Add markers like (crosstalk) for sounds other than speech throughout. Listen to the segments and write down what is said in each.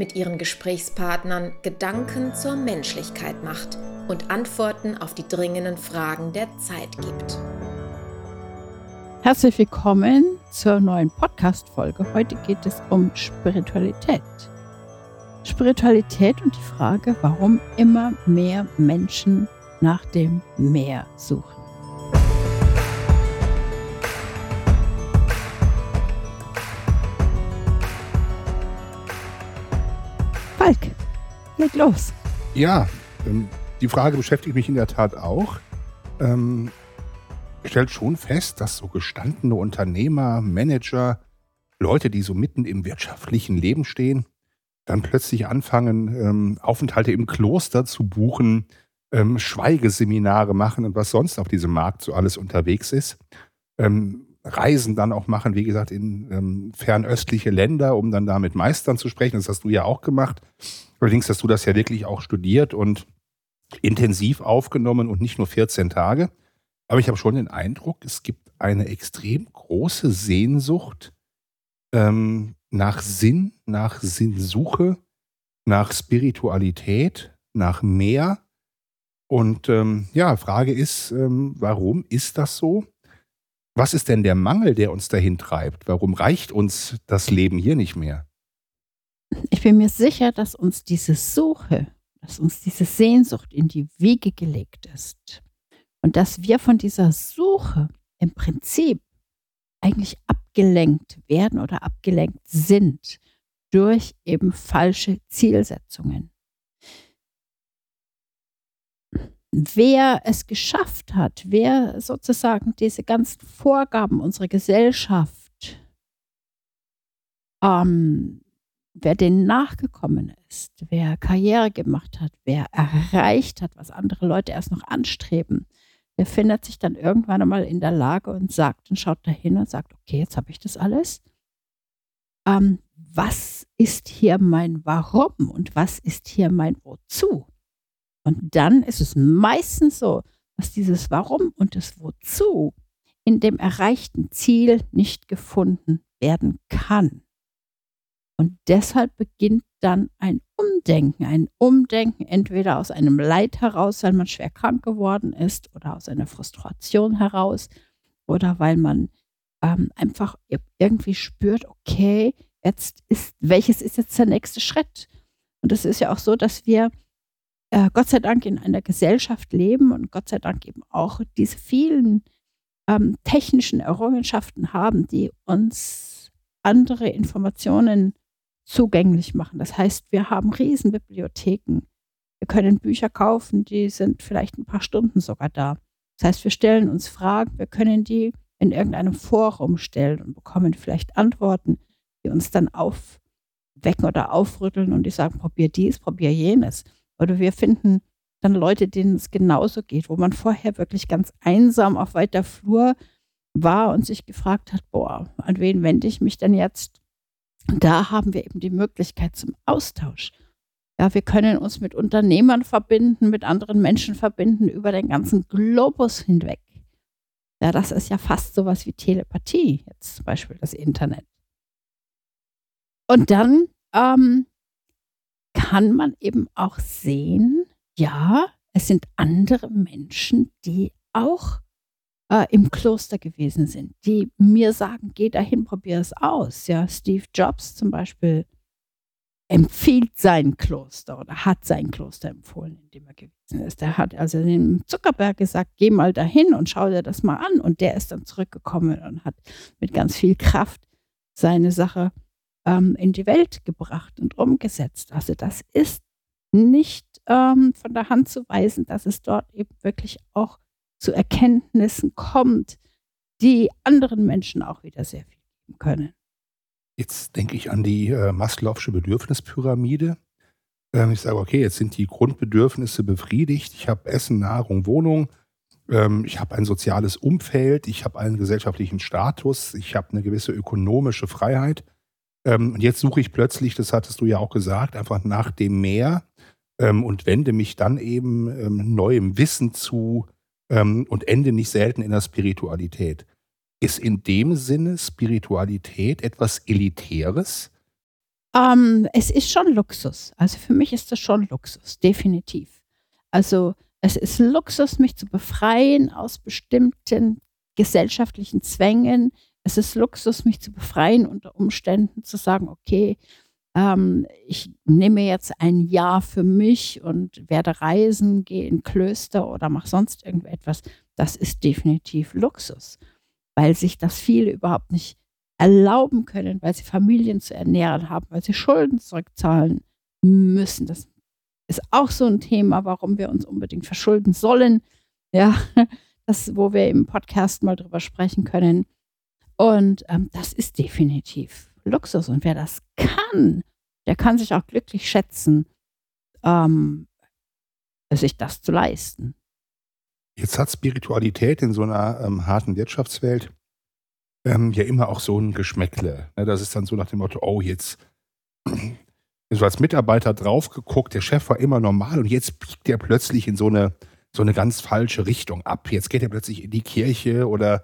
mit ihren Gesprächspartnern Gedanken zur Menschlichkeit macht und Antworten auf die dringenden Fragen der Zeit gibt. Herzlich willkommen zur neuen Podcast-Folge. Heute geht es um Spiritualität. Spiritualität und die Frage, warum immer mehr Menschen nach dem Meer suchen. Falk, leg los. Ja, ähm, die Frage beschäftigt mich in der Tat auch. Ähm, stellt schon fest, dass so gestandene Unternehmer, Manager, Leute, die so mitten im wirtschaftlichen Leben stehen, dann plötzlich anfangen, ähm, Aufenthalte im Kloster zu buchen, ähm, Schweigeseminare machen und was sonst auf diesem Markt so alles unterwegs ist. Ähm, Reisen dann auch machen, wie gesagt, in ähm, fernöstliche Länder, um dann da mit Meistern zu sprechen. Das hast du ja auch gemacht. Allerdings hast du das ja wirklich auch studiert und intensiv aufgenommen und nicht nur 14 Tage. Aber ich habe schon den Eindruck, es gibt eine extrem große Sehnsucht ähm, nach Sinn, nach Sinnsuche, nach Spiritualität, nach mehr. Und ähm, ja, Frage ist, ähm, warum ist das so? Was ist denn der Mangel, der uns dahin treibt? Warum reicht uns das Leben hier nicht mehr? Ich bin mir sicher, dass uns diese Suche dass uns diese Sehnsucht in die Wiege gelegt ist und dass wir von dieser Suche im Prinzip eigentlich abgelenkt werden oder abgelenkt sind durch eben falsche Zielsetzungen. Wer es geschafft hat, wer sozusagen diese ganzen Vorgaben unserer Gesellschaft ähm, wer denen nachgekommen ist, wer Karriere gemacht hat, wer erreicht hat, was andere Leute erst noch anstreben, der findet sich dann irgendwann einmal in der Lage und sagt und schaut dahin und sagt, okay, jetzt habe ich das alles. Ähm, was ist hier mein Warum und was ist hier mein Wozu? Und dann ist es meistens so, dass dieses Warum und das Wozu in dem erreichten Ziel nicht gefunden werden kann. Und deshalb beginnt dann ein Umdenken, ein Umdenken entweder aus einem Leid heraus, weil man schwer krank geworden ist oder aus einer Frustration heraus oder weil man ähm, einfach irgendwie spürt, okay, jetzt ist, welches ist jetzt der nächste Schritt? Und es ist ja auch so, dass wir äh, Gott sei Dank in einer Gesellschaft leben und Gott sei Dank eben auch diese vielen ähm, technischen Errungenschaften haben, die uns andere Informationen zugänglich machen. Das heißt, wir haben Riesenbibliotheken. Wir können Bücher kaufen, die sind vielleicht ein paar Stunden sogar da. Das heißt, wir stellen uns Fragen, wir können die in irgendeinem Forum stellen und bekommen vielleicht Antworten, die uns dann aufwecken oder aufrütteln und die sagen, probier dies, probier jenes. Oder wir finden dann Leute, denen es genauso geht, wo man vorher wirklich ganz einsam auf weiter Flur war und sich gefragt hat, boah, an wen wende ich mich denn jetzt? Da haben wir eben die Möglichkeit zum Austausch. Ja, wir können uns mit Unternehmern verbinden, mit anderen Menschen verbinden über den ganzen Globus hinweg. Ja, das ist ja fast sowas wie Telepathie, jetzt zum Beispiel das Internet. Und dann ähm, kann man eben auch sehen, ja, es sind andere Menschen, die auch äh, im Kloster gewesen sind, die mir sagen, geh dahin, probier es aus. Ja, Steve Jobs zum Beispiel empfiehlt sein Kloster oder hat sein Kloster empfohlen, in dem er gewesen ist. Er hat also dem Zuckerberg gesagt, geh mal dahin und schau dir das mal an. Und der ist dann zurückgekommen und hat mit ganz viel Kraft seine Sache ähm, in die Welt gebracht und umgesetzt. Also das ist nicht ähm, von der Hand zu weisen, dass es dort eben wirklich auch zu Erkenntnissen kommt, die anderen Menschen auch wieder sehr viel geben können. Jetzt denke ich an die äh, Maslow'sche Bedürfnispyramide. Ähm, ich sage, okay, jetzt sind die Grundbedürfnisse befriedigt. Ich habe Essen, Nahrung, Wohnung. ähm, ich habe ein soziales Umfeld, ich habe einen gesellschaftlichen Status, ich habe eine gewisse ökonomische Freiheit. Ähm, und jetzt suche ich plötzlich, das hattest du ja auch gesagt, einfach nach dem Meer ähm, und wende mich dann eben ähm, neuem Wissen zu ähm, und ende nicht selten in der Spiritualität. Ist in dem Sinne Spiritualität etwas Elitäres? Ähm, es ist schon Luxus. Also für mich ist das schon Luxus, definitiv. Also es ist Luxus, mich zu befreien aus bestimmten gesellschaftlichen Zwängen. Es ist Luxus, mich zu befreien unter Umständen zu sagen, okay, ähm, ich nehme jetzt ein Jahr für mich und werde reisen, gehe in Klöster oder mache sonst irgendetwas. Das ist definitiv Luxus, weil sich das viele überhaupt nicht erlauben können, weil sie Familien zu ernähren haben, weil sie Schulden zurückzahlen müssen. Das ist auch so ein Thema, warum wir uns unbedingt verschulden sollen. Ja, (laughs) das, wo wir im Podcast mal drüber sprechen können. Und ähm, das ist definitiv Luxus. Und wer das kann, der kann sich auch glücklich schätzen, ähm, sich das zu leisten. Jetzt hat Spiritualität in so einer ähm, harten Wirtschaftswelt ähm, ja immer auch so ein Geschmäckle. Ne? Das ist dann so nach dem Motto, oh, jetzt (clears throat) so als Mitarbeiter drauf geguckt, der Chef war immer normal und jetzt biegt er plötzlich in so eine, so eine ganz falsche Richtung ab. Jetzt geht er plötzlich in die Kirche oder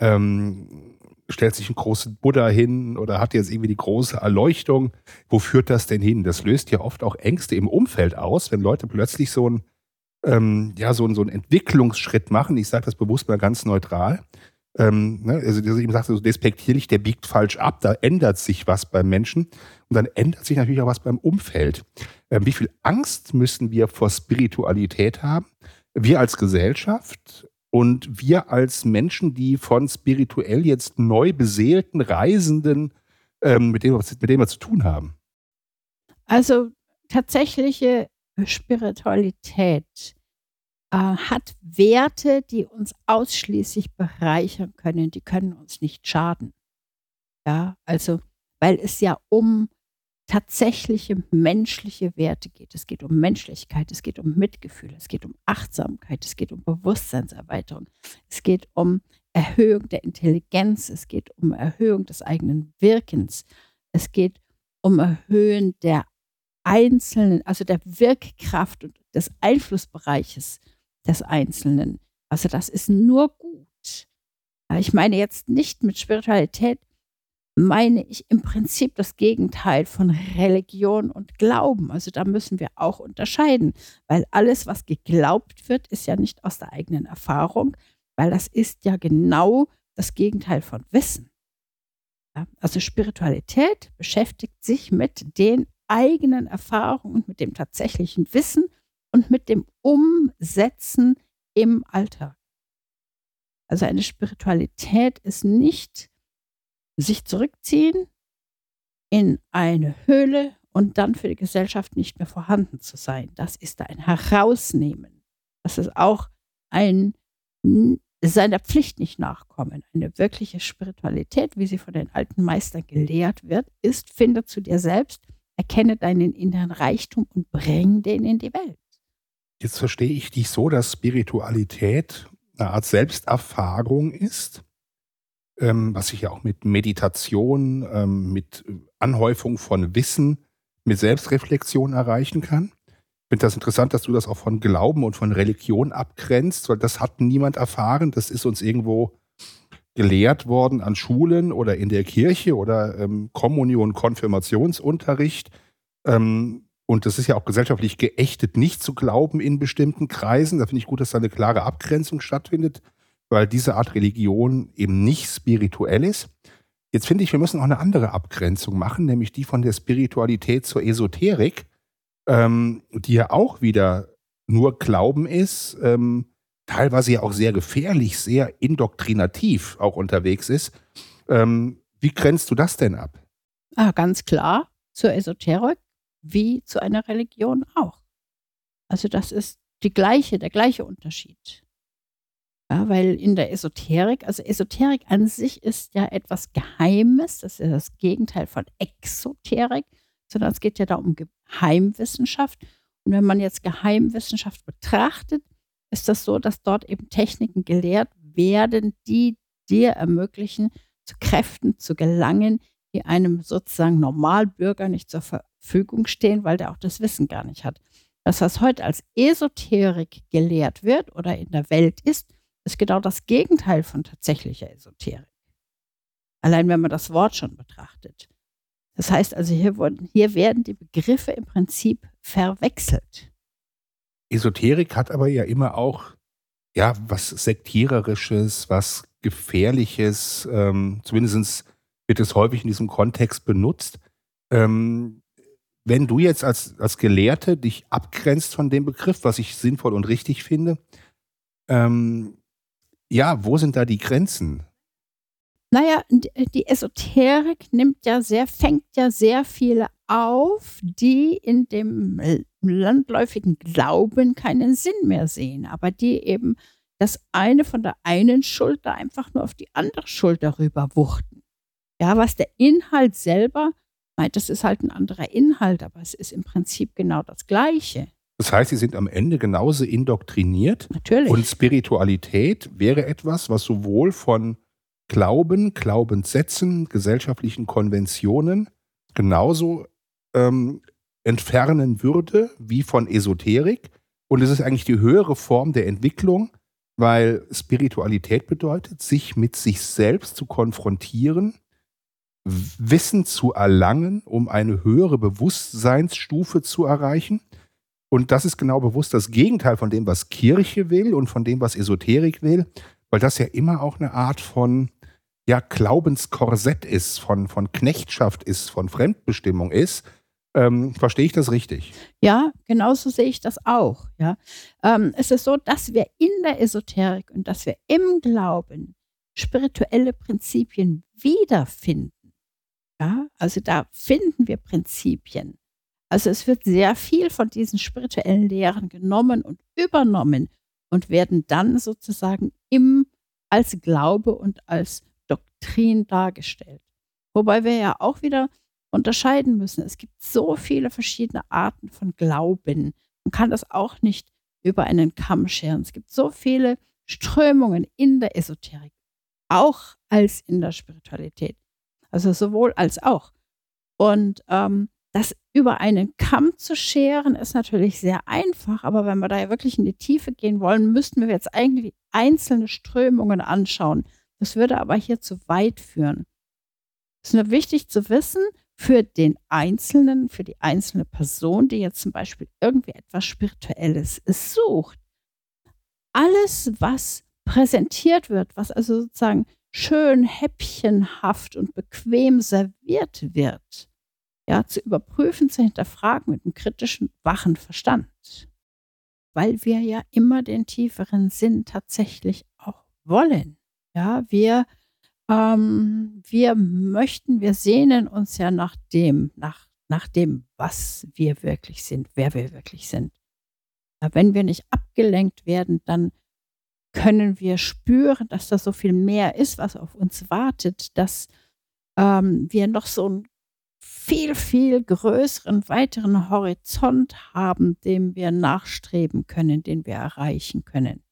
ähm, stellt sich einen großen Buddha hin oder hat jetzt irgendwie die große Erleuchtung. Wo führt das denn hin? Das löst ja oft auch Ängste im Umfeld aus, wenn Leute plötzlich so einen, ähm, ja, so, einen, so einen Entwicklungsschritt machen. Ich sage das bewusst mal ganz neutral. Ähm, ne? Also, dass ich ihm sagte, so despektierlich, der biegt falsch ab, da ändert sich was beim Menschen und dann ändert sich natürlich auch was beim Umfeld. Ähm, wie viel Angst müssen wir vor Spiritualität haben? Wir als Gesellschaft und wir als Menschen, die von spirituell jetzt neu beseelten Reisenden, ähm, mit, denen, mit denen wir zu tun haben? Also tatsächliche Spiritualität äh, hat Werte, die uns ausschließlich bereichern können, die können uns nicht schaden. Ja, also, weil es ja um tatsächliche menschliche Werte geht. Es geht um Menschlichkeit, es geht um Mitgefühl, es geht um Achtsamkeit, es geht um Bewusstseinserweiterung, es geht um Erhöhung der Intelligenz, es geht um Erhöhung des eigenen Wirkens, es geht um Erhöhen der einzelnen, also der Wirkkraft und des Einflussbereiches des Einzelnen. Also das ist nur gut. Ich meine jetzt nicht mit Spiritualität, meine ich im Prinzip das Gegenteil von Religion und Glauben. Also da müssen wir auch unterscheiden, weil alles, was geglaubt wird, ist ja nicht aus der eigenen Erfahrung, weil das ist ja genau das Gegenteil von Wissen. Also Spiritualität beschäftigt sich mit den eigenen Erfahrungen und mit dem tatsächlichen Wissen und mit dem Umsetzen im Alltag. Also eine Spiritualität ist nicht sich zurückziehen in eine Höhle und dann für die Gesellschaft nicht mehr vorhanden zu sein. Das ist ein Herausnehmen. Das ist auch ein seiner Pflicht nicht nachkommen. Eine wirkliche Spiritualität, wie sie von den alten Meistern gelehrt wird, ist, finde zu dir selbst, erkenne deinen inneren Reichtum und bring den in die Welt. Jetzt verstehe ich dich so, dass Spiritualität eine Art Selbsterfahrung ist, ähm, was sich ja auch mit Meditation, ähm, mit Anhäufung von Wissen, mit Selbstreflexion erreichen kann. Ich finde das interessant, dass du das auch von Glauben und von Religion abgrenzt, weil das hat niemand erfahren. Das ist uns irgendwo gelehrt worden an Schulen oder in der Kirche oder ähm, Kommunion, Konfirmationsunterricht. Ähm, und das ist ja auch gesellschaftlich geächtet, nicht zu glauben in bestimmten Kreisen. Da finde ich gut, dass da eine klare Abgrenzung stattfindet, weil diese Art Religion eben nicht spirituell ist. Jetzt finde ich, wir müssen auch eine andere Abgrenzung machen, nämlich die von der Spiritualität zur Esoterik, ähm, die ja auch wieder nur Glauben ist, ähm, teilweise ja auch sehr gefährlich, sehr indoktrinativ auch unterwegs ist. Ähm, wie grenzt du das denn ab? Ah, ganz klar zur Esoterik wie zu einer Religion auch. Also das ist die gleiche, der gleiche Unterschied. Ja, weil in der Esoterik, also Esoterik an sich ist ja etwas Geheimes, das ist das Gegenteil von Exoterik, sondern es geht ja da um Geheimwissenschaft. Und wenn man jetzt Geheimwissenschaft betrachtet, ist das so, dass dort eben Techniken gelehrt werden, die dir ermöglichen, zu Kräften zu gelangen, die einem sozusagen Normalbürger nicht zur Verfügung stehen, weil der auch das Wissen gar nicht hat. Das, was heute als Esoterik gelehrt wird oder in der Welt ist, ist genau das Gegenteil von tatsächlicher Esoterik. Allein wenn man das Wort schon betrachtet. Das heißt also, hier, wurden, hier werden die Begriffe im Prinzip verwechselt. Esoterik hat aber ja immer auch ja was sektiererisches, was gefährliches. Ähm, Zumindest wird es häufig in diesem Kontext benutzt. Ähm, wenn du jetzt als, als Gelehrte dich abgrenzt von dem Begriff, was ich sinnvoll und richtig finde, ähm, ja, wo sind da die Grenzen? Naja, die Esoterik nimmt ja sehr, fängt ja sehr viele auf, die in dem landläufigen Glauben keinen Sinn mehr sehen, aber die eben das eine von der einen Schulter einfach nur auf die andere Schulter rüber wuchten. Ja, was der Inhalt selber meint, das ist halt ein anderer Inhalt, aber es ist im Prinzip genau das Gleiche. Das heißt, sie sind am Ende genauso indoktriniert. Natürlich. Und Spiritualität wäre etwas, was sowohl von Glauben, Glaubenssätzen, gesellschaftlichen Konventionen genauso ähm, entfernen würde wie von Esoterik. Und es ist eigentlich die höhere Form der Entwicklung, weil Spiritualität bedeutet, sich mit sich selbst zu konfrontieren, Wissen zu erlangen, um eine höhere Bewusstseinsstufe zu erreichen. Und das ist genau bewusst das Gegenteil von dem, was Kirche will und von dem, was Esoterik will, weil das ja immer auch eine Art von ja, Glaubenskorsett ist, von, von Knechtschaft ist, von Fremdbestimmung ist. Ähm, verstehe ich das richtig? Ja, genauso sehe ich das auch. Ja. Ähm, es ist so, dass wir in der Esoterik und dass wir im Glauben spirituelle Prinzipien wiederfinden. Ja, also da finden wir Prinzipien. Also es wird sehr viel von diesen spirituellen Lehren genommen und übernommen und werden dann sozusagen im, als Glaube und als Doktrin dargestellt. Wobei wir ja auch wieder unterscheiden müssen. Es gibt so viele verschiedene Arten von Glauben. Man kann das auch nicht über einen Kamm scheren. Es gibt so viele Strömungen in der Esoterik, auch als in der Spiritualität. Also sowohl als auch. Und ähm, das über einen Kamm zu scheren, ist natürlich sehr einfach, aber wenn wir da ja wirklich in die Tiefe gehen wollen, müssten wir jetzt eigentlich einzelne Strömungen anschauen. Das würde aber hier zu weit führen. Es ist nur wichtig zu wissen, für den Einzelnen, für die einzelne Person, die jetzt zum Beispiel irgendwie etwas Spirituelles sucht. Alles, was präsentiert wird, was also sozusagen schön häppchenhaft und bequem serviert wird, ja, zu überprüfen, zu hinterfragen mit einem kritischen, wachen Verstand. Weil wir ja immer den tieferen Sinn tatsächlich auch wollen. Ja, wir, ähm, wir möchten, wir sehnen uns ja nach dem, nach, nach dem, was wir wirklich sind, wer wir wirklich sind. Ja, wenn wir nicht abgelenkt werden, dann können wir spüren, dass da so viel mehr ist, was auf uns wartet, dass ähm, wir noch so einen viel, viel größeren, weiteren Horizont haben, dem wir nachstreben können, den wir erreichen können.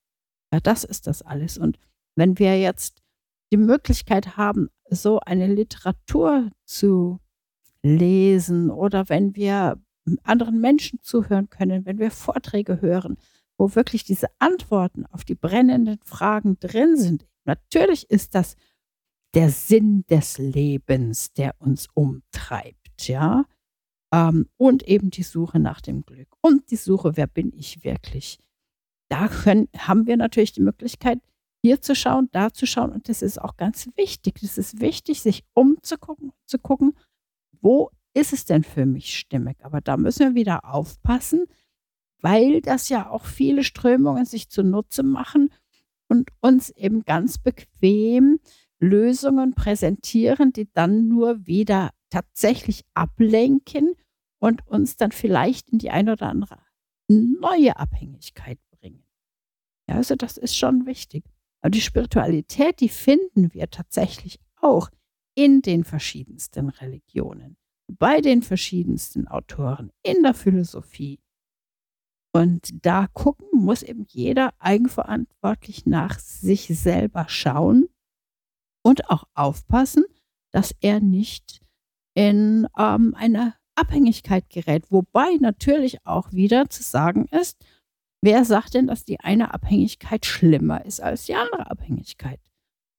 Ja, das ist das alles. Und wenn wir jetzt die Möglichkeit haben, so eine Literatur zu lesen oder wenn wir anderen Menschen zuhören können, wenn wir Vorträge hören, wo wirklich diese Antworten auf die brennenden Fragen drin sind. Natürlich ist das der Sinn des Lebens, der uns umtreibt, ja. Ähm, und eben die Suche nach dem Glück und die Suche, wer bin ich wirklich. Da können, haben wir natürlich die Möglichkeit, hier zu schauen, da zu schauen. Und das ist auch ganz wichtig. Es ist wichtig, sich umzugucken, zu gucken, wo ist es denn für mich stimmig. Aber da müssen wir wieder aufpassen, weil das ja auch viele Strömungen sich zunutze machen und uns eben ganz bequem Lösungen präsentieren, die dann nur wieder tatsächlich ablenken und uns dann vielleicht in die eine oder andere neue Abhängigkeit bringen. Ja, also das ist schon wichtig. Aber die Spiritualität, die finden wir tatsächlich auch in den verschiedensten Religionen, bei den verschiedensten Autoren, in der Philosophie, Und da gucken muss eben jeder eigenverantwortlich nach sich selber schauen und auch aufpassen, dass er nicht in ähm, eine Abhängigkeit gerät. Wobei natürlich auch wieder zu sagen ist, wer sagt denn, dass die eine Abhängigkeit schlimmer ist als die andere Abhängigkeit?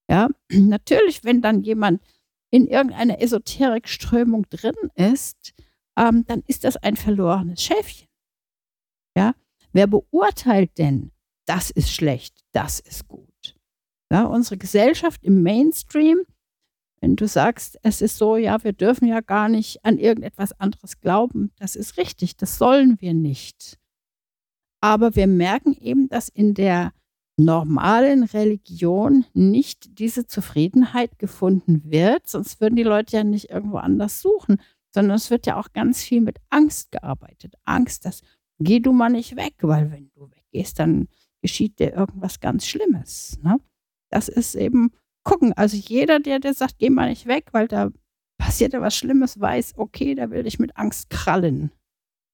Ja, (clears throat) natürlich, wenn dann jemand in irgendeiner Esoterikströmung drin ist, ähm, dann ist das ein verlorenes Schäfchen. Ja, wer beurteilt denn, das ist schlecht, das ist gut? Ja, unsere Gesellschaft im Mainstream, wenn du sagst, es ist so, ja, wir dürfen ja gar nicht an irgendetwas anderes glauben, das ist richtig, das sollen wir nicht. Aber wir merken eben, dass in der normalen Religion nicht diese Zufriedenheit gefunden wird, sonst würden die Leute ja nicht irgendwo anders suchen, sondern es wird ja auch ganz viel mit Angst gearbeitet. Angst, dass geh du mal nicht weg, weil wenn du weggehst, dann geschieht dir irgendwas ganz Schlimmes. Ne? Das ist eben gucken. Also jeder, der, der sagt, geh mal nicht weg, weil da passiert ja was Schlimmes, weiß, okay, da will ich mit Angst krallen.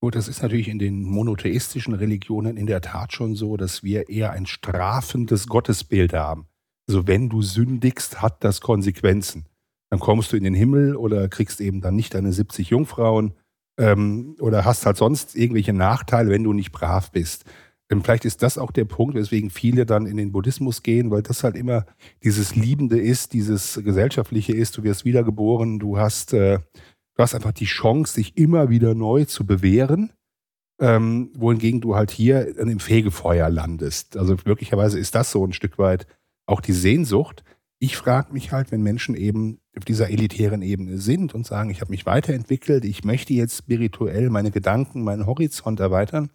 Gut, das ist natürlich in den monotheistischen Religionen in der Tat schon so, dass wir eher ein strafendes Gottesbild haben. Also wenn du sündigst, hat das Konsequenzen. Dann kommst du in den Himmel oder kriegst eben dann nicht deine 70 Jungfrauen ähm, oder hast halt sonst irgendwelche Nachteile, wenn du nicht brav bist. Ähm, vielleicht ist das auch der Punkt, weswegen viele dann in den Buddhismus gehen, weil das halt immer dieses Liebende ist, dieses Gesellschaftliche ist. Du wirst wiedergeboren, du hast äh, Du hast einfach die Chance, dich immer wieder neu zu bewähren, ähm, wohingegen du halt hier im Fegefeuer landest. Also möglicherweise ist das so ein Stück weit auch die Sehnsucht. Ich frage mich halt, wenn Menschen eben auf dieser elitären Ebene sind und sagen, ich habe mich weiterentwickelt, ich möchte jetzt spirituell meine Gedanken, meinen Horizont erweitern,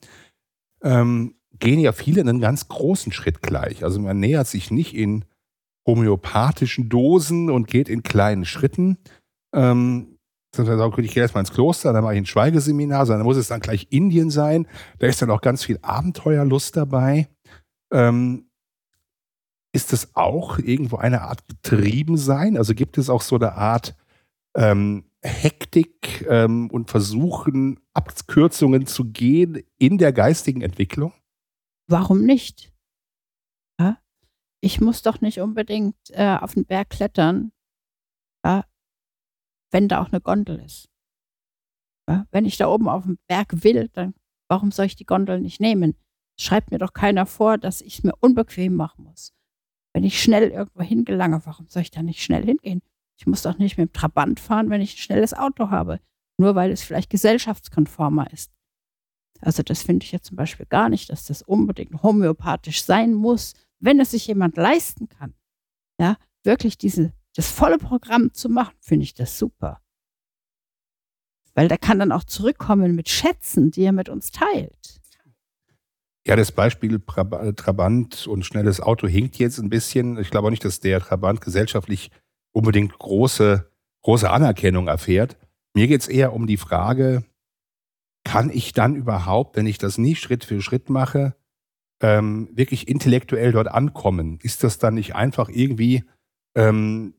ähm, gehen ja viele einen ganz großen Schritt gleich. Also man nähert sich nicht in homöopathischen Dosen und geht in kleinen Schritten, ähm, ich gehe erstmal ins Kloster, dann mache ich ein Schweigeseminar, sondern muss es dann gleich Indien sein. Da ist dann auch ganz viel Abenteuerlust dabei. Ähm, ist das auch irgendwo eine Art Getriebensein? Also gibt es auch so eine Art ähm, Hektik ähm, und Versuchen, Abkürzungen zu gehen in der geistigen Entwicklung? Warum nicht? Ja? Ich muss doch nicht unbedingt äh, auf den Berg klettern. Ja? wenn da auch eine Gondel ist. Ja, wenn ich da oben auf dem Berg will, dann warum soll ich die Gondel nicht nehmen? Schreibt mir doch keiner vor, dass ich es mir unbequem machen muss. Wenn ich schnell irgendwo hingelange, warum soll ich da nicht schnell hingehen? Ich muss doch nicht mit dem Trabant fahren, wenn ich ein schnelles Auto habe, nur weil es vielleicht gesellschaftskonformer ist. Also das finde ich ja zum Beispiel gar nicht, dass das unbedingt homöopathisch sein muss, wenn es sich jemand leisten kann. Ja, wirklich diese das volle Programm zu machen, finde ich das super. Weil der kann dann auch zurückkommen mit Schätzen, die er mit uns teilt. Ja, das Beispiel Trabant und schnelles Auto hinkt jetzt ein bisschen. Ich glaube auch nicht, dass der Trabant gesellschaftlich unbedingt große, große Anerkennung erfährt. Mir geht es eher um die Frage, kann ich dann überhaupt, wenn ich das nie Schritt für Schritt mache, ähm, wirklich intellektuell dort ankommen? Ist das dann nicht einfach irgendwie ähm,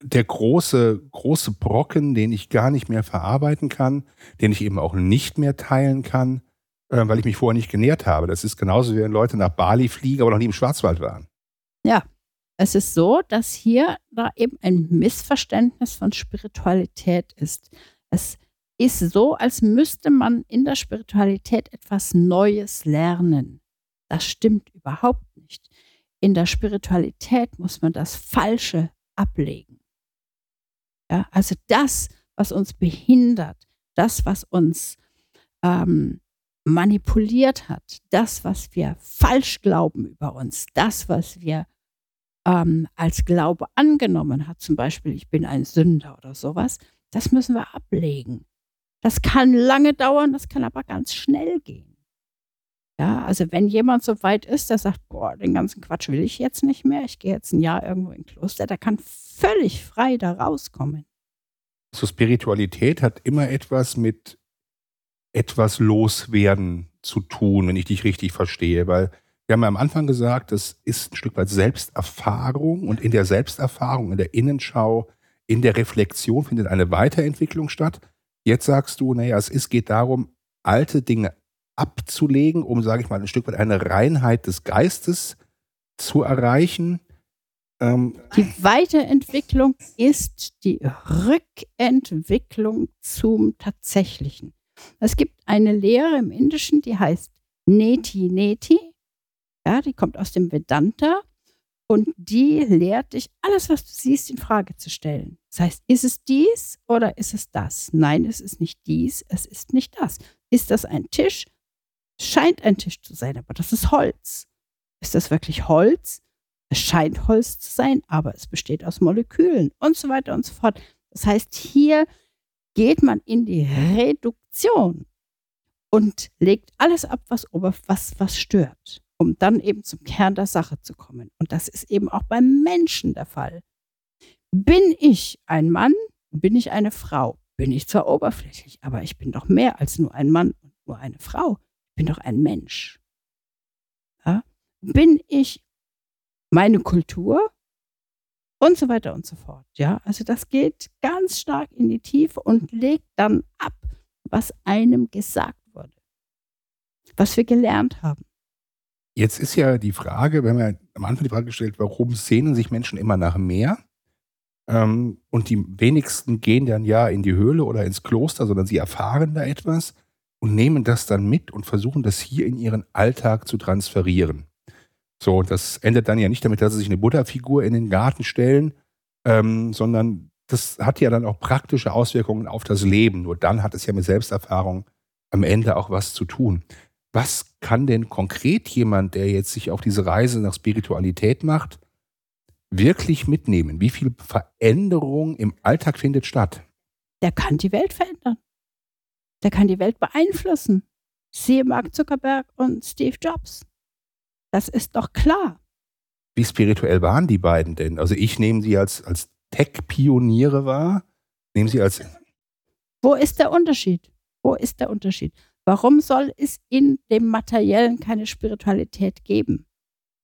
der große, große Brocken, den ich gar nicht mehr verarbeiten kann, den ich eben auch nicht mehr teilen kann, äh, weil ich mich vorher nicht genährt habe. Das ist genauso, wie wenn Leute nach Bali fliegen, aber noch nie im Schwarzwald waren. Ja, es ist so, dass hier da eben ein Missverständnis von Spiritualität ist. Es ist so, als müsste man in der Spiritualität etwas Neues lernen. Das stimmt überhaupt nicht. In der Spiritualität muss man das Falsche ablegen. Ja, also das, was uns behindert, das, was uns ähm, manipuliert hat, das, was wir falsch glauben über uns, das, was wir ähm, als Glaube angenommen hat, zum Beispiel, ich bin ein Sünder oder sowas, das müssen wir ablegen. Das kann lange dauern, das kann aber ganz schnell gehen. Ja, also wenn jemand so weit ist, der sagt, boah, den ganzen Quatsch will ich jetzt nicht mehr, ich gehe jetzt ein Jahr irgendwo in Kloster, der kann völlig frei da rauskommen. So Spiritualität hat immer etwas mit etwas loswerden zu tun, wenn ich dich richtig verstehe, weil wir haben ja am Anfang gesagt, das ist ein Stück weit Selbsterfahrung und in der Selbsterfahrung, in der Innenschau, in der Reflexion findet eine Weiterentwicklung statt. Jetzt sagst du, naja, es ist, geht darum, alte Dinge abzulegen, um, sage ich mal, ein Stück weit eine Reinheit des Geistes zu erreichen? Ähm, die Weiterentwicklung ist die Rückentwicklung zum Tatsächlichen. Es gibt eine Lehre im Indischen, die heißt Neti Neti. Ja, die kommt aus dem Vedanta und die lehrt dich, alles, was du siehst, in Frage zu stellen. Das heißt, ist es dies oder ist es das? Nein, es ist nicht dies, es ist nicht das. Ist das ein Tisch? Scheint ein Tisch zu sein, aber das ist Holz. Ist das wirklich Holz? Es scheint Holz zu sein, aber es besteht aus Molekülen und so weiter und so fort. Das heißt, hier geht man in die Reduktion und legt alles ab, was, was, was stört um dann eben zum Kern der Sache zu kommen. Und das ist eben auch beim Menschen der Fall. Bin ich ein Mann? Bin ich eine Frau? Bin ich zwar oberflächlich, aber ich bin doch mehr als nur ein Mann und nur eine Frau. Ich bin doch ein Mensch. Ja? Bin ich meine Kultur? Und so weiter und so fort. Ja, also das geht ganz stark in die Tiefe und legt dann ab, was einem gesagt wurde, was wir gelernt haben. Jetzt ist ja die Frage, wenn man am Anfang die Frage gestellt, warum sehnen sich Menschen immer nach mehr? Ähm, und die wenigsten gehen dann ja in die Höhle oder ins Kloster, sondern sie erfahren da etwas und nehmen das dann mit und versuchen das hier in ihren Alltag zu transferieren. So, das endet dann ja nicht damit, dass sie sich eine Buddha-Figur in den Garten stellen, ähm, sondern das hat ja dann auch praktische Auswirkungen auf das Leben. Nur dann hat es ja mit Selbsterfahrung am Ende auch was zu tun. Was kann denn konkret jemand, der jetzt sich auf diese Reise nach Spiritualität macht, wirklich mitnehmen? Wie viel Veränderung im Alltag findet statt? Der kann die Welt verändern. Der kann die Welt beeinflussen. Siehe Mark Zuckerberg und Steve Jobs. Das ist doch klar. Wie spirituell waren die beiden denn? Also ich nehme sie als, als Tech-Pioniere wahr. Nehme sie als. Wo ist der Unterschied? Wo ist der Unterschied? Warum soll es in dem Materiellen keine Spiritualität geben?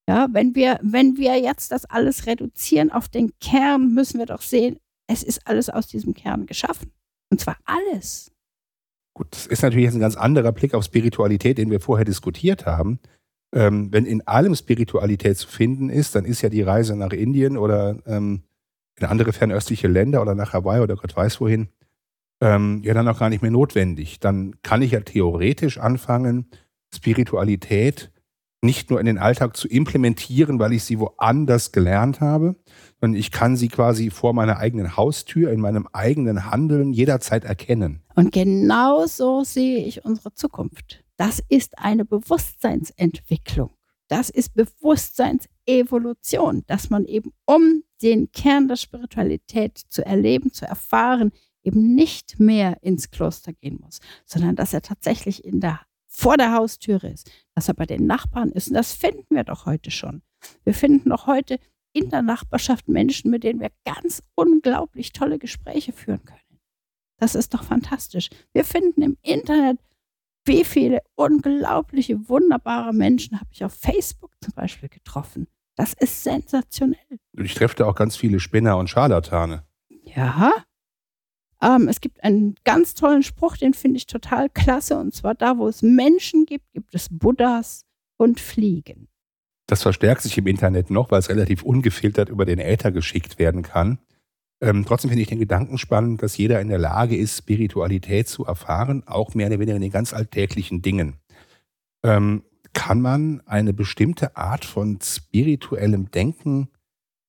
Ja, wenn wir, wenn wir jetzt das alles reduzieren auf den Kern, müssen wir doch sehen, es ist alles aus diesem Kern geschaffen. Und zwar alles. Gut, das ist natürlich jetzt ein ganz anderer Blick auf Spiritualität, den wir vorher diskutiert haben. Ähm, wenn in allem Spiritualität zu finden ist, dann ist ja die Reise nach Indien oder ähm, in andere fernöstliche Länder oder nach Hawaii oder Gott weiß wohin ähm, ja dann auch gar nicht mehr notwendig. Dann kann ich ja theoretisch anfangen, Spiritualität nicht nur in den Alltag zu implementieren, weil ich sie woanders gelernt habe, sondern ich kann sie quasi vor meiner eigenen Haustür, in meinem eigenen Handeln jederzeit erkennen. Und genau so sehe ich unsere Zukunft. Das ist eine Bewusstseinsentwicklung. Das ist Bewusstseinsevolution, dass man eben, um den Kern der Spiritualität zu erleben, zu erfahren, eben nicht mehr ins Kloster gehen muss, sondern dass er tatsächlich in der, vor der Haustüre ist, dass er bei den Nachbarn ist. Und das finden wir doch heute schon. Wir finden doch heute in der Nachbarschaft Menschen, mit denen wir ganz unglaublich tolle Gespräche führen können. Das ist doch fantastisch. Wir finden im Internet, wie viele unglaubliche, wunderbare Menschen habe ich auf Facebook zum Beispiel getroffen. Das ist sensationell. Ich treffe da auch ganz viele Spinner und Scharlatane. Ja, ähm, es gibt einen ganz tollen Spruch, den finde ich total klasse. Und zwar da, wo es Menschen gibt, gibt es Buddhas und Fliegen. Das verstärkt sich im Internet noch, weil es relativ ungefiltert über den Äther geschickt werden kann. Ähm, trotzdem finde ich den Gedanken spannend, dass jeder in der Lage ist, Spiritualität zu erfahren, auch mehr oder weniger in den ganz alltäglichen Dingen. Ähm, kann man eine bestimmte Art von spirituellem Denken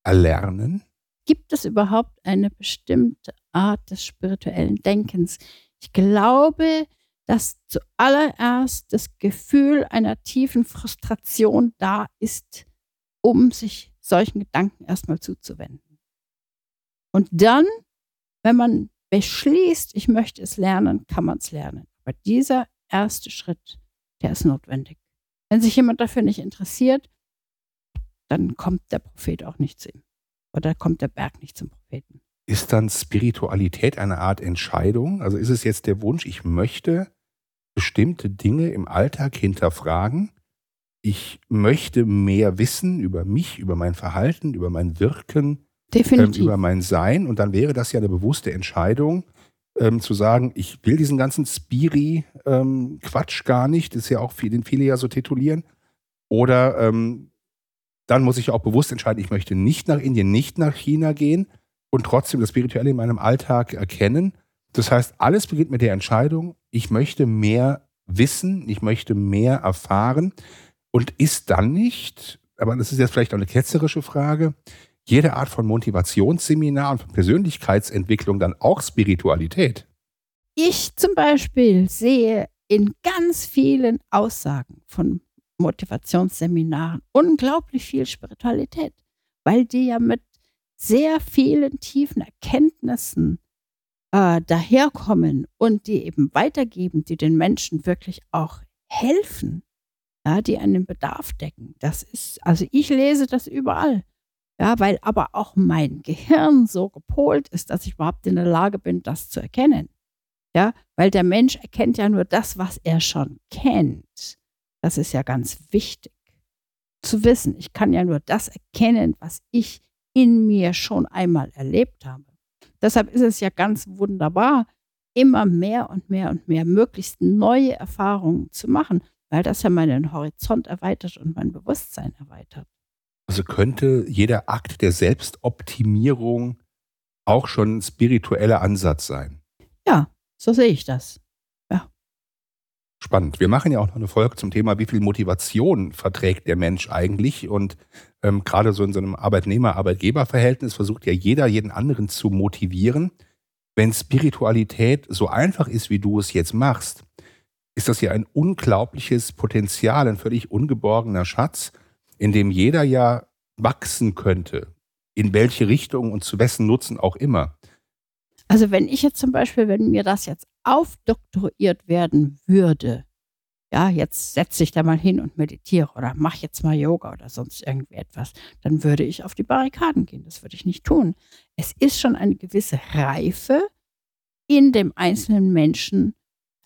erlernen? Gibt es überhaupt eine bestimmte Art des spirituellen Denkens? Ich glaube, dass zuallererst das Gefühl einer tiefen Frustration da ist, um sich solchen Gedanken erstmal zuzuwenden. Und dann, wenn man beschließt, ich möchte es lernen, kann man es lernen. Aber dieser erste Schritt, der ist notwendig. Wenn sich jemand dafür nicht interessiert, dann kommt der Prophet auch nicht zu ihm. Oder kommt der Berg nicht zum Propheten? Ist dann Spiritualität eine Art Entscheidung? Also ist es jetzt der Wunsch, ich möchte bestimmte Dinge im Alltag hinterfragen? Ich möchte mehr wissen über mich, über mein Verhalten, über mein Wirken. Ähm, über mein Sein. Und dann wäre das ja eine bewusste Entscheidung, ähm, zu sagen, ich will diesen ganzen Spiri-Quatsch ähm, gar nicht, ist ja auch, viel, den viele ja so titulieren. Oder ähm, dann muss ich auch bewusst entscheiden, ich möchte nicht nach Indien, nicht nach China gehen und trotzdem das Spirituelle in meinem Alltag erkennen. Das heißt, alles beginnt mit der Entscheidung, ich möchte mehr wissen, ich möchte mehr erfahren und ist dann nicht, aber das ist jetzt vielleicht auch eine ketzerische Frage, jede Art von Motivationsseminar und von Persönlichkeitsentwicklung dann auch Spiritualität? Ich zum Beispiel sehe in ganz vielen Aussagen von Motivationsseminaren unglaublich viel Spiritualität, weil die ja mit sehr vielen tiefen Erkenntnissen äh, daherkommen und die eben weitergeben, die den Menschen wirklich auch helfen, ja, die einen Bedarf decken. Das ist, also ich lese das überall. Ja, weil aber auch mein Gehirn so gepolt ist, dass ich überhaupt in der Lage bin, das zu erkennen. Ja, weil der Mensch erkennt ja nur das, was er schon kennt. Das ist ja ganz wichtig zu wissen. Ich kann ja nur das erkennen, was ich in mir schon einmal erlebt habe. Deshalb ist es ja ganz wunderbar, immer mehr und mehr und mehr möglichst neue Erfahrungen zu machen, weil das ja meinen Horizont erweitert und mein Bewusstsein erweitert. Also könnte jeder Akt der Selbstoptimierung auch schon ein spiritueller Ansatz sein. Ja, so sehe ich das. Spannend. Wir machen ja auch noch eine Folge zum Thema, wie viel Motivation verträgt der Mensch eigentlich. Und ähm, gerade so in so einem Arbeitnehmer-Arbeitgeber-Verhältnis versucht ja jeder, jeden anderen zu motivieren. Wenn Spiritualität so einfach ist, wie du es jetzt machst, ist das ja ein unglaubliches Potenzial, ein völlig ungeborgener Schatz in dem jeder ja wachsen könnte, in welche Richtung und zu wessen Nutzen auch immer. Also wenn ich jetzt zum Beispiel, wenn mir das jetzt aufdoktoriert werden würde, ja, jetzt setze ich da mal hin und meditiere oder mache jetzt mal Yoga oder sonst irgendwie etwas, dann würde ich auf die Barrikaden gehen. Das würde ich nicht tun. Es ist schon eine gewisse Reife in dem einzelnen Menschen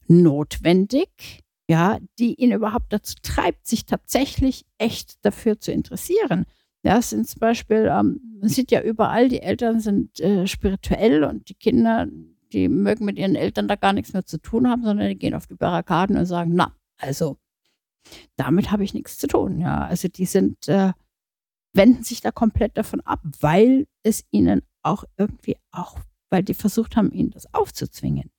notwendig, ja, die ihn überhaupt dazu treibt, sich tatsächlich echt dafür zu interessieren. Ja, es sind zum Beispiel, ähm, man sieht ja überall, die Eltern sind äh, spirituell und die Kinder, die mögen mit ihren Eltern da gar nichts mehr zu tun haben, sondern die gehen auf die Barrikaden und sagen, na, also damit habe ich nichts zu tun. Ja, also die sind, äh, wenden sich da komplett davon ab, weil es ihnen auch irgendwie auch, weil die versucht haben, ihnen das aufzuzwingen.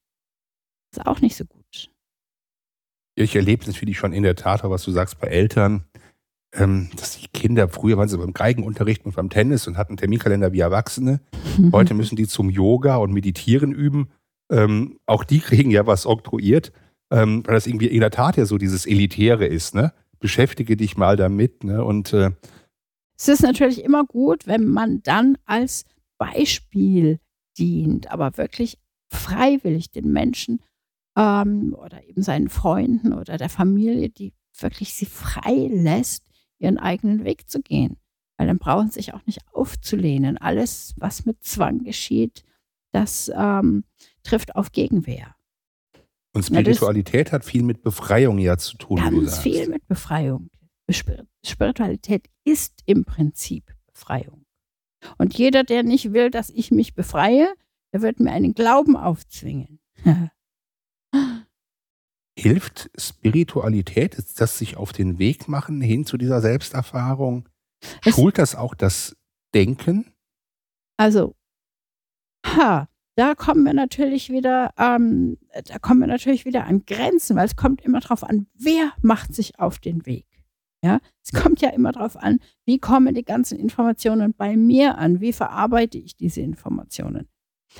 Das ist auch nicht so gut. Ich erlebe es natürlich schon in der Tat, was du sagst bei Eltern, ähm, dass die Kinder, früher waren sie beim Geigenunterricht und beim Tennis und hatten Terminkalender wie Erwachsene. Mhm. Heute müssen die zum Yoga und Meditieren üben. Ähm, auch die kriegen ja was oktroyiert, ähm, weil das irgendwie in der Tat ja so dieses Elitäre ist. Ne? Beschäftige dich mal damit. Ne? Und äh, es ist natürlich immer gut, wenn man dann als Beispiel dient, aber wirklich freiwillig den Menschen ähm, oder eben seinen Freunden oder der Familie, die wirklich sie frei lässt, ihren eigenen Weg zu gehen. Weil dann brauchen sie sich auch nicht aufzulehnen. Alles, was mit Zwang geschieht, das ähm, trifft auf Gegenwehr. Und Spiritualität ja, hat viel mit Befreiung ja zu tun. Ganz viel mit Befreiung. Spiritualität ist im Prinzip Befreiung. Und jeder, der nicht will, dass ich mich befreie, der wird mir einen Glauben aufzwingen. (laughs) Hilft Spiritualität, ist das sich auf den Weg machen hin zu dieser Selbsterfahrung? Schult das auch das Denken? Also, ha, da kommen wir natürlich wieder, ähm, da kommen wir natürlich wieder an Grenzen, weil es kommt immer darauf an, wer macht sich auf den Weg. Ja, es kommt ja immer darauf an, wie kommen die ganzen Informationen bei mir an, wie verarbeite ich diese Informationen.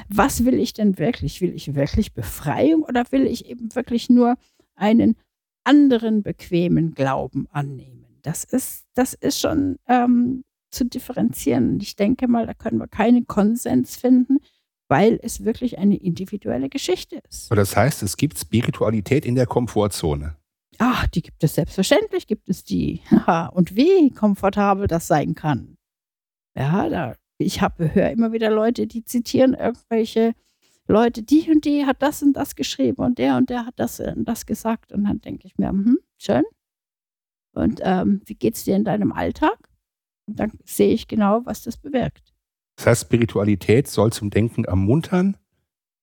Was will ich denn wirklich? Will ich wirklich Befreiung oder will ich eben wirklich nur einen anderen bequemen Glauben annehmen? Das ist, das ist schon ähm, zu differenzieren. ich denke mal, da können wir keinen Konsens finden, weil es wirklich eine individuelle Geschichte ist. Das heißt, es gibt Spiritualität in der Komfortzone. Ach, die gibt es selbstverständlich, gibt es die. (laughs) Und wie komfortabel das sein kann. Ja, da ich habe höre immer wieder Leute, die zitieren irgendwelche Leute, die und die hat das und das geschrieben und der und der hat das und das gesagt. Und dann denke ich mir, hm, schön. Und ähm, wie geht es dir in deinem Alltag? Und dann sehe ich genau, was das bewirkt. Das heißt, Spiritualität soll zum Denken ermuntern,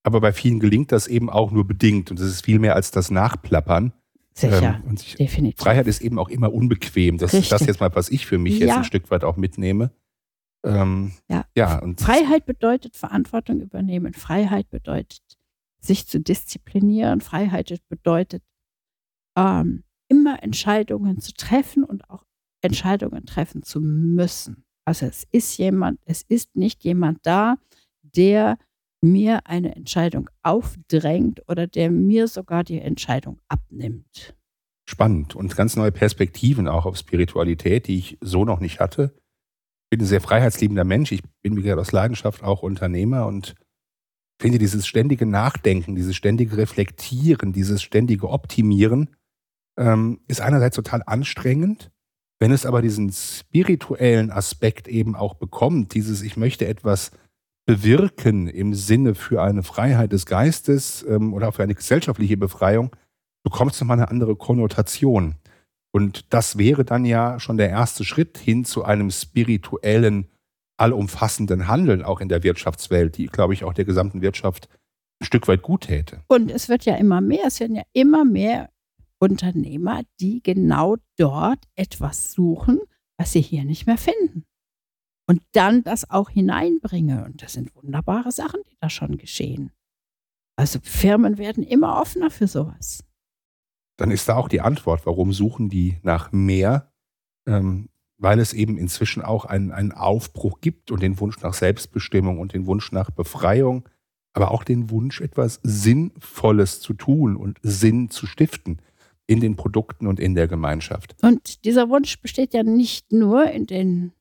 Aber bei vielen gelingt das eben auch nur bedingt und es ist viel mehr als das Nachplappern. Sicher, Ähm, definitiv. Freiheit ist eben auch immer unbequem. Das ist das Richtig. jetzt mal, was ich für mich jetzt Ja. ein Stück weit auch mitnehme. Ähm, Ja. ja, Freiheit bedeutet Verantwortung übernehmen. Freiheit bedeutet sich zu disziplinieren. Freiheit bedeutet ähm, immer Entscheidungen zu treffen und auch Entscheidungen treffen zu müssen. Also es ist jemand, es ist nicht jemand da, der mir eine Entscheidung aufdrängt oder der mir sogar die Entscheidung abnimmt. spannend und ganz neue Perspektiven auch auf Spiritualität, die ich so noch nicht hatte. Ich bin ein sehr freiheitsliebender Mensch. Ich bin, wie gesagt, aus Leidenschaft auch Unternehmer und finde dieses ständige Nachdenken, dieses ständige Reflektieren, dieses ständige Optimieren ähm, ist einerseits total anstrengend. Wenn es aber diesen spirituellen Aspekt eben auch bekommt, dieses Ich möchte etwas bewirken im Sinne für eine Freiheit des Geistes ähm, oder für eine gesellschaftliche Befreiung, bekommt es nochmal eine andere Konnotation. Und das wäre dann ja schon der erste Schritt hin zu einem spirituellen, allumfassenden Handeln auch in der Wirtschaftswelt, die, glaube ich, auch der gesamten Wirtschaft ein Stück weit gut täte. Und es wird ja immer mehr, es werden ja immer mehr Unternehmer, die genau dort etwas suchen, was sie hier nicht mehr finden. Und dann das auch hineinbringen. Und das sind wunderbare Sachen, die da schon geschehen. Also Firmen werden immer offener für sowas. Dann ist da auch die Antwort, warum suchen die nach mehr? Ähm, weil es eben inzwischen auch einen, einen Aufbruch gibt und den Wunsch nach Selbstbestimmung und den Wunsch nach Befreiung, aber auch den Wunsch, etwas Sinnvolles zu tun und Sinn zu stiften in den Produkten und in der Gemeinschaft. Und dieser Wunsch besteht ja nicht nur in den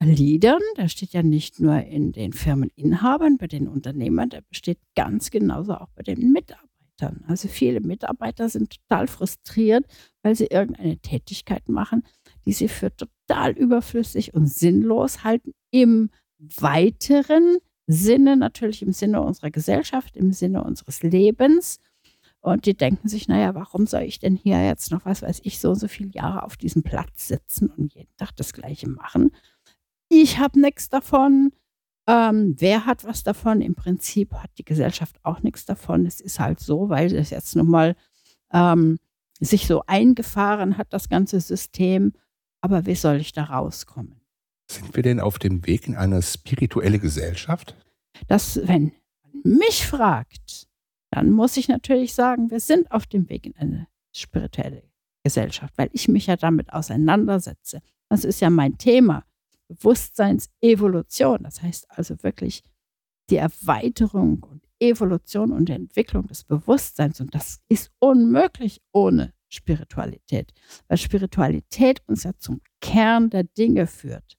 Leadern, der steht ja nicht nur in den Firmeninhabern, bei den Unternehmern, der besteht ganz genauso auch bei den Mitarbeitern. Also viele Mitarbeiter sind total frustriert, weil sie irgendeine Tätigkeit machen, die sie für total überflüssig und sinnlos halten, im weiteren Sinne, natürlich im Sinne unserer Gesellschaft, im Sinne unseres Lebens. Und die denken sich, naja, warum soll ich denn hier jetzt noch, was weiß ich, so und so viele Jahre auf diesem Platz sitzen und jeden Tag das Gleiche machen? Ich habe nichts davon. Ähm, wer hat was davon? Im Prinzip hat die Gesellschaft auch nichts davon. Es ist halt so, weil es jetzt nun mal ähm, sich so eingefahren hat, das ganze System. Aber wie soll ich da rauskommen? Sind wir denn auf dem Weg in eine spirituelle Gesellschaft? dass, wenn man mich fragt, dann muss ich natürlich sagen, wir sind auf dem Weg in eine spirituelle Gesellschaft, weil ich mich ja damit auseinandersetze. Das ist ja mein Thema. Bewusstseinsevolution. Das heißt also wirklich die Erweiterung und Evolution und Entwicklung des Bewusstseins. Und das ist unmöglich ohne Spiritualität, weil Spiritualität uns ja zum Kern der Dinge führt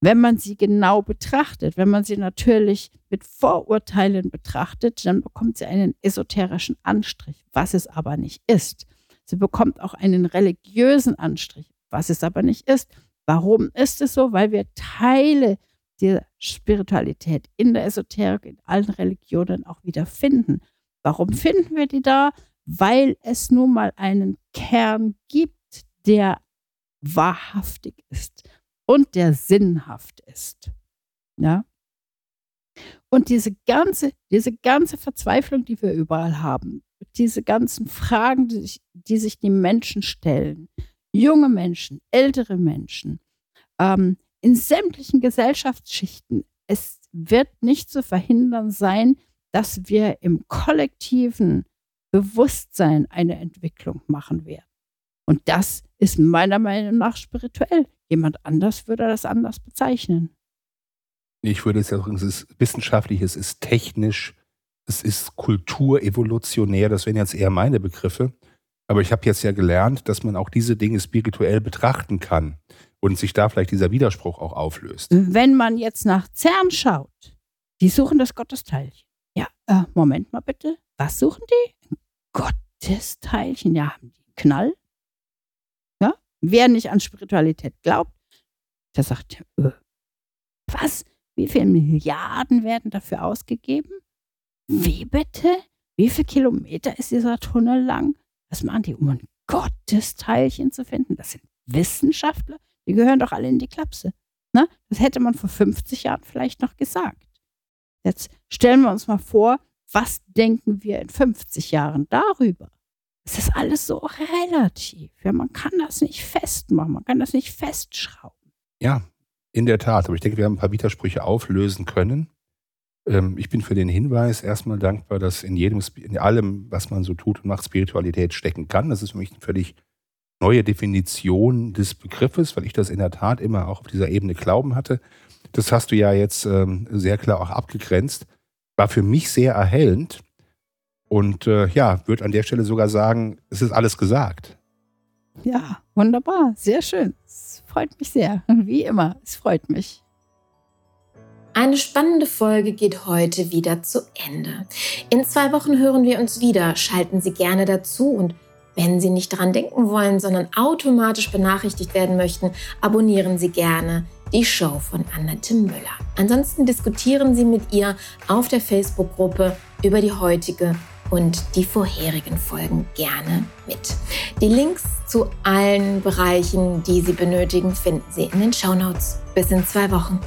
wenn man sie genau betrachtet, wenn man sie natürlich mit Vorurteilen betrachtet, dann bekommt sie einen esoterischen Anstrich, was es aber nicht ist. Sie bekommt auch einen religiösen Anstrich, was es aber nicht ist. Warum ist es so? Weil wir Teile der Spiritualität in der Esoterik, in allen Religionen auch wieder finden. Warum finden wir die da? Weil es nun mal einen Kern gibt, der wahrhaftig ist und der sinnhaft ist. Ja? Und diese ganze, diese ganze Verzweiflung, die wir überall haben, diese ganzen Fragen, die sich die, sich die Menschen stellen, junge Menschen, ältere Menschen, ähm, in sämtlichen Gesellschaftsschichten, es wird nicht zu verhindern sein, dass wir im kollektiven Bewusstsein eine Entwicklung machen werden. Und das ist meiner Meinung nach spirituell. Jemand anders würde das anders bezeichnen. Ich würde es ja sagen, es ist wissenschaftlich, es ist technisch, es ist kulturevolutionär, das wären jetzt eher meine Begriffe. Aber ich habe jetzt ja gelernt, dass man auch diese Dinge spirituell betrachten kann und sich da vielleicht dieser Widerspruch auch auflöst. Wenn man jetzt nach CERN schaut, die suchen das Gottesteilchen. Ja, äh, Moment mal bitte. Was suchen die? Gottesteilchen. Ja, haben die einen Knall? Ja, wer nicht an Spiritualität glaubt, der sagt, äh, was? Wie viele Milliarden werden dafür ausgegeben? Wie bitte? Wie viele Kilometer ist dieser Tunnel lang? Was machen die, um ein Gottesteilchen zu finden? Das sind Wissenschaftler. Die gehören doch alle in die Klapse. Ne? Das hätte man vor 50 Jahren vielleicht noch gesagt. Jetzt stellen wir uns mal vor, was denken wir in 50 Jahren darüber? Es ist alles so relativ. Ja, man kann das nicht festmachen, man kann das nicht festschrauben. Ja, in der Tat. Aber ich denke, wir haben ein paar Widersprüche auflösen können. Ähm, ich bin für den Hinweis erstmal dankbar, dass in jedem, in allem, was man so tut und macht, Spiritualität stecken kann. Das ist für mich eine völlig neue Definition des Begriffes, weil ich das in der Tat immer auch auf dieser Ebene Glauben hatte. Das hast du ja jetzt ähm, sehr klar auch abgegrenzt. War für mich sehr erhellend. Und äh, ja, würde an der Stelle sogar sagen, es ist alles gesagt. Ja, wunderbar. Sehr schön. Es freut mich sehr. Wie immer, es freut mich. Eine spannende Folge geht heute wieder zu Ende. In zwei Wochen hören wir uns wieder. Schalten Sie gerne dazu und wenn Sie nicht dran denken wollen, sondern automatisch benachrichtigt werden möchten, abonnieren Sie gerne die Show von Annette Müller. Ansonsten diskutieren Sie mit ihr auf der Facebook-Gruppe über die heutige und die vorherigen Folgen gerne mit. Die Links zu allen Bereichen, die Sie benötigen, finden Sie in den Show Notes. Bis in zwei Wochen.